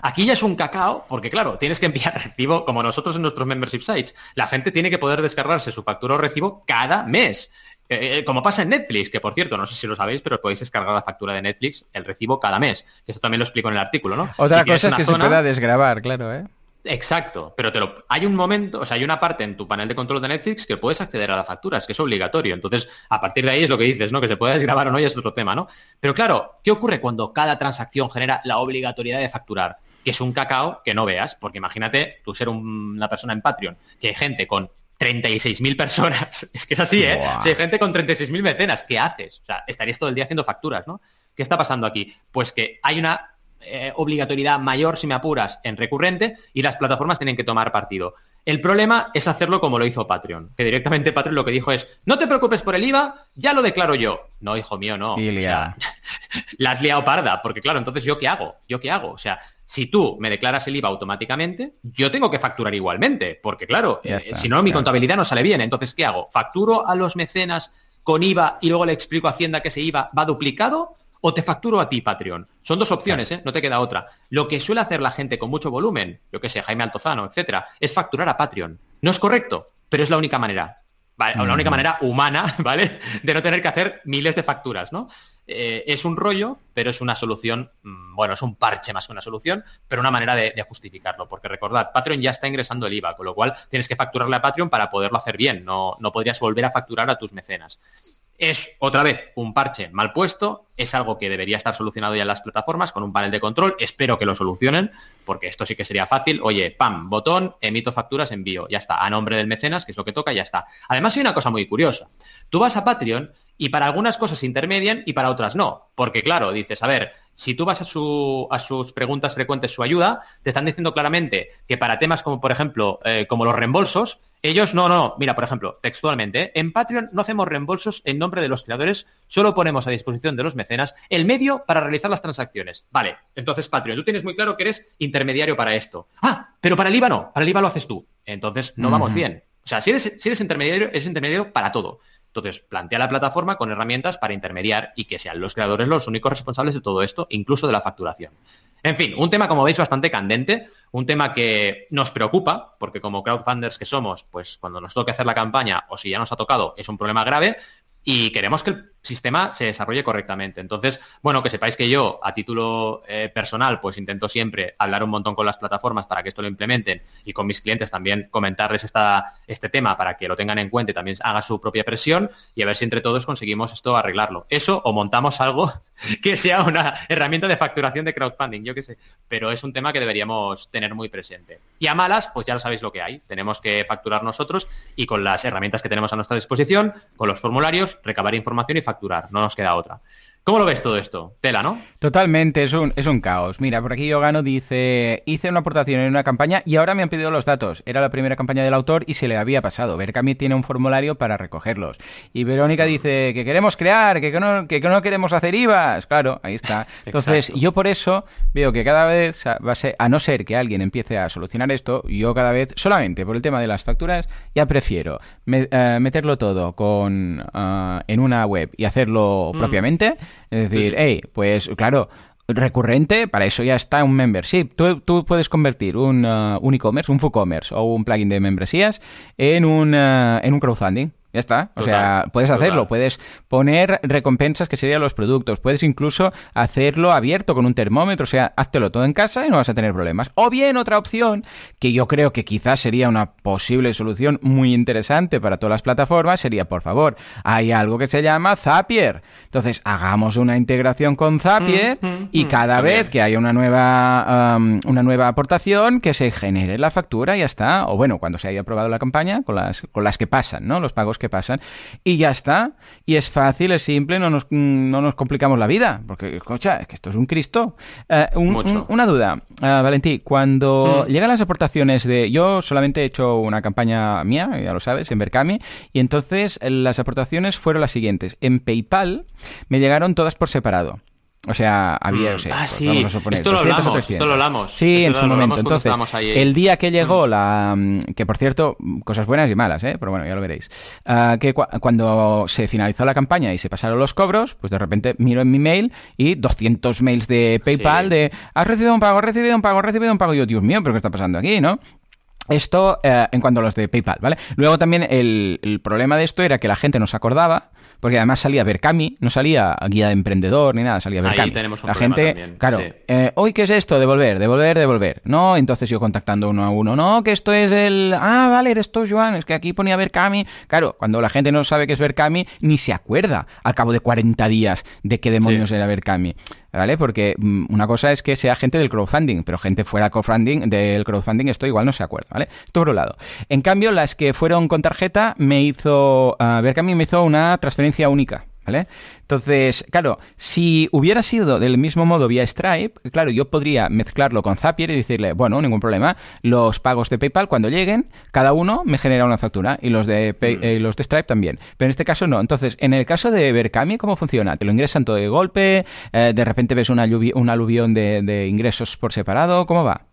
Aquí ya es un cacao, porque claro, tienes que enviar <laughs> recibo, como nosotros en nuestros membership sites. La gente tiene que poder descargarse su factura o recibo cada mes. Eh, eh, como pasa en Netflix, que por cierto, no sé si lo sabéis, pero podéis descargar la factura de Netflix, el recibo cada mes. Eso también lo explico en el artículo, ¿no? Otra cosa es que se pueda desgrabar, claro, ¿eh? Exacto, pero te lo, hay un momento, o sea, hay una parte en tu panel de control de Netflix que puedes acceder a la factura, es que es obligatorio. Entonces, a partir de ahí es lo que dices, ¿no? Que se puede desgrabar o no y es otro tema, ¿no? Pero claro, ¿qué ocurre cuando cada transacción genera la obligatoriedad de facturar? Que es un cacao que no veas, porque imagínate tú ser una persona en Patreon, que hay gente con 36.000 personas, <laughs> es que es así, ¿eh? Si hay gente con 36.000 mecenas, ¿qué haces? O sea, estarías todo el día haciendo facturas, ¿no? ¿Qué está pasando aquí? Pues que hay una eh, obligatoriedad mayor, si me apuras, en recurrente y las plataformas tienen que tomar partido. El problema es hacerlo como lo hizo Patreon, que directamente Patreon lo que dijo es, no te preocupes por el IVA, ya lo declaro yo. No, hijo mío, no. <laughs> la has liado parda, porque claro, entonces yo qué hago, yo qué hago. O sea, si tú me declaras el IVA automáticamente, yo tengo que facturar igualmente, porque claro, eh, si no, mi contabilidad no sale bien. Entonces, ¿qué hago? ¿Facturo a los mecenas con IVA y luego le explico a Hacienda que ese IVA va duplicado? O te facturo a ti, Patreon. Son dos opciones, ¿eh? No te queda otra. Lo que suele hacer la gente con mucho volumen, yo que sé, Jaime Altozano, etcétera, es facturar a Patreon. No es correcto, pero es la única manera. La única manera humana, <laughs> ¿vale? De no tener que hacer miles de facturas, ¿no? Eh, es un rollo, pero es una solución, mm, bueno, es un parche más que una solución, pero una manera de, de, justificarlo. Porque recordad, Patreon ya está ingresando el IVA, con lo cual tienes que facturarle a Patreon para poderlo hacer bien. No, no podrías volver a facturar a tus mecenas. Es otra vez un parche mal puesto, es algo que debería estar solucionado ya en las plataformas con un panel de control, espero que lo solucionen, porque esto sí que sería fácil, oye, pam, botón, emito facturas, envío, ya está, a nombre del mecenas, que es lo que toca, ya está. Además hay una cosa muy curiosa, tú vas a Patreon y para algunas cosas intermedian y para otras no, porque claro, dices, a ver, si tú vas a, su, a sus preguntas frecuentes, su ayuda, te están diciendo claramente que para temas como, por ejemplo, eh, como los reembolsos, Ellos, no, no, mira, por ejemplo, textualmente, ¿eh? en Patreon no hacemos reembolsos en nombre de los creadores, solo ponemos a disposición de los mecenas el medio para realizar las transacciones. Vale, entonces Patreon, tú tienes muy claro que eres intermediario para esto. Ah, pero para el IVA no, para el IVA lo haces tú. Entonces no vamos bien. O sea, si eres, si eres intermediario, eres intermediario para todo. Entonces, plantea la plataforma con herramientas para intermediar y que sean los creadores los únicos responsables de todo esto, incluso de la facturación. En fin, un tema, como veis, bastante candente, un tema que nos preocupa, porque como crowdfunders que somos, pues cuando nos toque hacer la campaña o si ya nos ha tocado, es un problema grave y queremos que el sistema se desarrolle correctamente. Entonces, bueno, que sepáis que yo, a título eh, personal, pues intento siempre hablar un montón con las plataformas para que esto lo implementen y con mis clientes también comentarles esta, este tema para que lo tengan en cuenta y también haga su propia presión y a ver si entre todos conseguimos esto arreglarlo. Eso o montamos algo <laughs> que sea una herramienta de facturación de crowdfunding, yo qué sé. Pero es un tema que deberíamos tener muy presente. Y a malas, pues ya lo sabéis lo que hay. Tenemos que facturar nosotros y con las herramientas que tenemos a nuestra disposición, con los formularios, recabar información y facturar. No nos queda otra. ¿Cómo lo ves todo esto? Tela, ¿no? Totalmente, es un, es un caos. Mira, por aquí Yogano dice, hice una aportación en una campaña y ahora me han pedido los datos. Era la primera campaña del autor y se le había pasado. Berkami tiene un formulario para recogerlos. Y Verónica dice que queremos crear, que no, que no queremos hacer IVAs. Claro, ahí está. <laughs> Entonces, yo por eso veo que cada vez, va a, ser, a no ser que alguien empiece a solucionar esto, yo cada vez, solamente por el tema de las facturas, ya prefiero eh, meterlo todo con, eh, en una web y hacerlo mm. propiamente es decir, hey, pues claro, recurrente, para eso ya está un membership. Tú, tú puedes convertir un, uh, un e-commerce, un FooCommerce o un plugin de membresías en un, uh, en un crowdfunding. Ya está. O sea, puedes hacerlo, puedes poner recompensas que serían los productos, puedes incluso hacerlo abierto con un termómetro, o sea, háztelo todo en casa y no vas a tener problemas. O bien otra opción, que yo creo que quizás sería una posible solución muy interesante para todas las plataformas, sería, por favor, hay algo que se llama Zapier. Entonces, hagamos una integración con Zapier mm, mm, y mm. cada vez que haya una nueva, um, una nueva aportación, que se genere la factura y ya está. O bueno, cuando se haya aprobado la campaña, con las, con las que pasan, ¿no? Los pagos que pasan. Y ya está. Y es fácil, es simple, no nos, no nos complicamos la vida. Porque, escucha, es que esto es un Cristo. Eh, una duda, uh, Valentí, cuando mm. llegan las aportaciones de... Yo solamente he hecho una campaña mía, ya lo sabes, en Berkami, y entonces las aportaciones fueron las siguientes. En PayPal me llegaron todas por separado. O sea, había, o sea, ah, pues esto lo hablamos, esto lo hablamos. Sí, en su momento. Entonces, el día que llegó mm. la... Que, por cierto, cosas buenas y malas, ¿eh? Pero bueno, ya lo veréis. Ah, que cuando se finalizó la campaña y se pasaron los cobros, pues de repente miro en mi mail y 200 mails de PayPal de... Has recibido un pago, has recibido un pago, has recibido un pago. Y yo, Dios mío, ¿pero qué está pasando aquí, no? Esto eh, en cuanto a los de PayPal, ¿vale? Luego también el, el, problema de esto era que la gente no se acordaba porque además salía Berkami, no salía guía de emprendedor ni nada, salía Berkami. la gente, claro, eh, hoy qué es esto, devolver, devolver, devolver. No, entonces yo contactando uno a uno, no, que esto es el, ah, vale, eres tú, Joan, es que aquí ponía Berkami. Claro, cuando la gente no sabe qué es Berkami, ni se acuerda al cabo de 40 días de qué demonios era Berkami. ¿Vale? Porque mm, una cosa es que sea gente del crowdfunding, pero gente fuera crowdfunding, del crowdfunding, esto igual no se acuerda, ¿vale? Esto por un lado. En cambio, las que fueron con tarjeta, me hizo, Berkami me hizo una transferencia única. ¿Vale? Entonces, claro, si hubiera sido del mismo modo vía Stripe, claro, yo podría mezclarlo con Zapier y decirle, bueno, ningún problema, los pagos de PayPal cuando lleguen, cada uno me genera una factura y los de, mm. eh, los de Stripe también. Pero en este caso no. Entonces, en el caso de Berkami, ¿cómo funciona? ¿Te lo ingresan todo de golpe? Eh, ¿De repente ves una un aluvión de, de ingresos por separado? ¿Cómo va?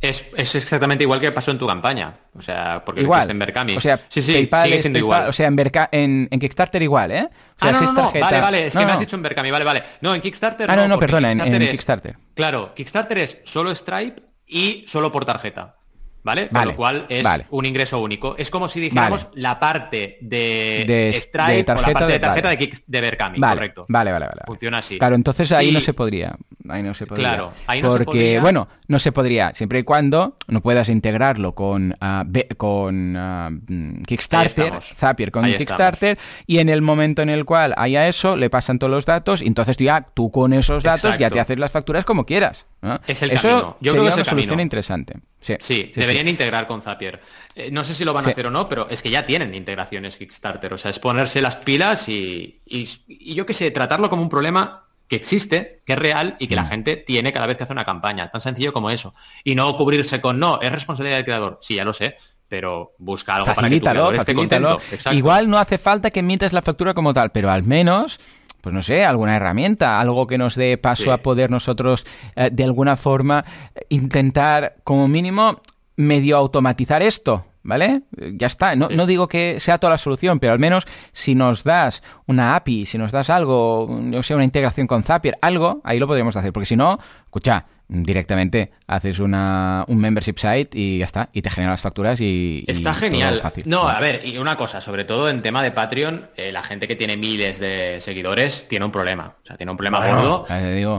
Es, exactamente igual que pasó en tu campaña. O sea, porque igual. en Berkami. O sea, sí, sí, sigue siendo igual. O sea, en, en, Kickstarter igual, ¿eh? O sea, ah, no, no, vale, vale, es que me has dicho en Berkami, vale, vale. No, en Kickstarter Ah, no, no, perdona, en, Kickstarter. Claro, Kickstarter es solo Stripe y solo por tarjeta. ¿Vale? Con lo cual es un ingreso único. Es como si dijéramos la parte de, Stripe tarjeta, o la parte de, tarjeta de, de Berkami, correcto. Vale, vale, vale. Funciona así. Claro, entonces ahí no se podría. Ahí no se podría. Claro, ahí no Porque, se podría. bueno, no se podría, siempre y cuando no puedas integrarlo con, uh, con uh, Kickstarter, Zapier con Kickstarter, y en el momento en el cual haya eso, le pasan todos los datos, y entonces ya tú con esos datos ya te haces las facturas como quieras. Es el camino. Yo creo que es una solución interesante. Sí, deberían integrar con Zapier. Eh, no sé si lo van a hacer o no, pero es que ya tienen integraciones Kickstarter. O sea, es ponerse las pilas y, y, yo qué sé, tratarlo como un problema que existe, que es real y que la mm. gente tiene cada vez que hace una campaña. Tan sencillo como eso. Y no cubrirse con, no, es responsabilidad del creador. Sí, ya lo sé. pero busca algo para que tu esté contento. Igual no hace falta que emites la factura como tal, pero al menos pues no sé, alguna herramienta, algo que nos dé paso a poder nosotros eh, de alguna forma intentar como mínimo medio automatizar esto, ¿vale? Ya está. No, no, digo que sea toda la solución, pero al menos si nos das una API, si nos das algo, no sé, una integración con Zapier, algo, ahí lo podríamos hacer. Porque si no, escucha, directamente haces una, un membership site y ya está, y te genera las facturas y... Está genial. No, a ver, y una cosa, sobre todo en tema de Patreon, eh, la gente que tiene miles de seguidores tiene un problema, o sea, tiene un problema gordo.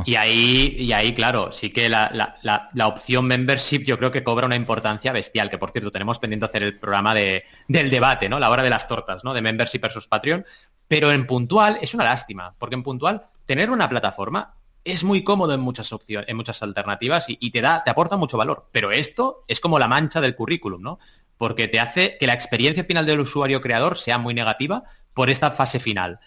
Y ahí, y ahí, claro, sí que la, la, la, opción membership yo creo que cobra una importancia bestial, que por cierto, tenemos pendiente hacer el programa de, del debate, ¿no? La hora de las tortas, ¿no? De membership versus Patreon, pero en puntual es una lástima, porque en puntual tener una plataforma es muy cómodo en muchas opciones, en muchas alternativas y, te da, te aporta mucho valor. Pero esto es como la mancha del currículum, ¿no? Porque te hace que la experiencia final del usuario creador sea muy negativa por esta fase final.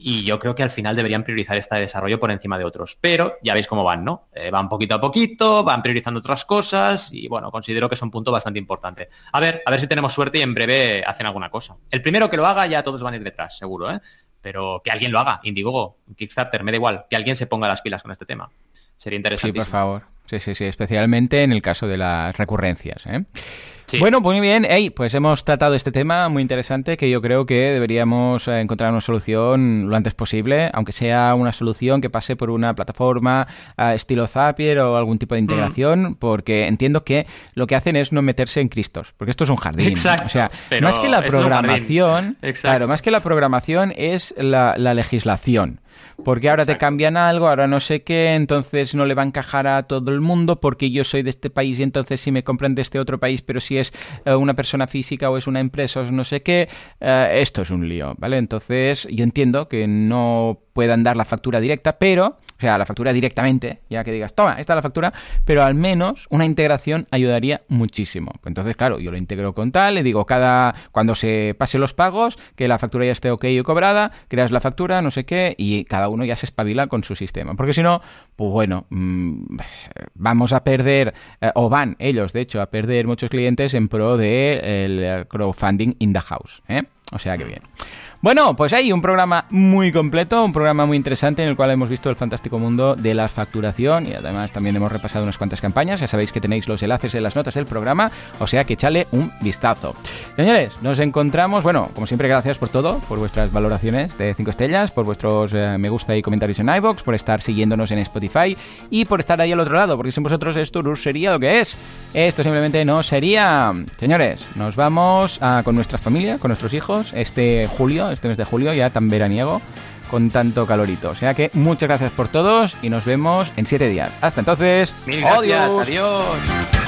Y yo creo que al final deberían priorizar este desarrollo por encima de otros. Pero ya veis cómo van, ¿no? Eh, van poquito a poquito, van priorizando otras cosas y bueno, considero que es un punto bastante importante. A ver, a ver si tenemos suerte y en breve hacen alguna cosa. El primero que lo haga ya todos van a ir detrás, seguro, ¿eh? Pero que alguien lo haga, Indiegogo, Kickstarter, me da igual, que alguien se ponga las pilas con este tema. Sería interesante. Sí, por favor. Sí, sí, sí, especialmente en el caso de las recurrencias. ¿eh? Bueno, muy bien. Hey, pues hemos tratado este tema muy interesante que yo creo que deberíamos eh, encontrar una solución lo antes posible, aunque sea una solución que pase por una plataforma uh, estilo Zapier o algún tipo de mm. integración, porque entiendo que lo que hacen es no meterse en Cristos, porque esto es un jardín. Exacto. O sea, más que la programación, claro, más que la programación es la, la legislación porque ahora te cambian algo, ahora no sé qué, entonces no le va a encajar a todo el mundo porque yo soy de este país y entonces si me compran de este otro país, pero si es eh, una persona física o es una empresa o no sé qué, eh, esto es un lío, ¿vale? Entonces yo entiendo que no puedan dar la factura directa, pero o sea, la factura directamente, ya que digas, toma, esta es la factura, pero al menos una integración ayudaría muchísimo. Entonces, claro, yo lo integro con tal, le digo, cada cuando se pase los pagos, que la factura ya esté ok y cobrada, creas la factura, no sé qué, y cada uno ya se espabila con su sistema. Porque si no, pues bueno, mm, vamos a perder, eh, o van ellos, de hecho, a perder muchos clientes en pro del crowdfunding in the house. ¿eh? O sea que bien. Bueno, pues hay un programa muy completo, un programa muy interesante en el cual hemos visto el fantástico mundo de la facturación y además también hemos repasado unas cuantas campañas. Ya sabéis que tenéis los enlaces en las notas del programa, o sea que echale un vistazo. Señores, nos encontramos, bueno, como siempre, gracias por todo, por vuestras valoraciones de 5 estrellas, por vuestros eh, me gusta y comentarios en iBox, por estar siguiéndonos en Spotify y por estar ahí al otro lado, porque sin vosotros esto no sería lo que es. Esto simplemente no sería. Señores, nos vamos con nuestra familia, con nuestros hijos, este julio este mes de julio, ya tan veraniego, con tanto calorito. O sea que muchas gracias por todos y nos vemos en siete días. Hasta entonces, Mil gracias, adiós.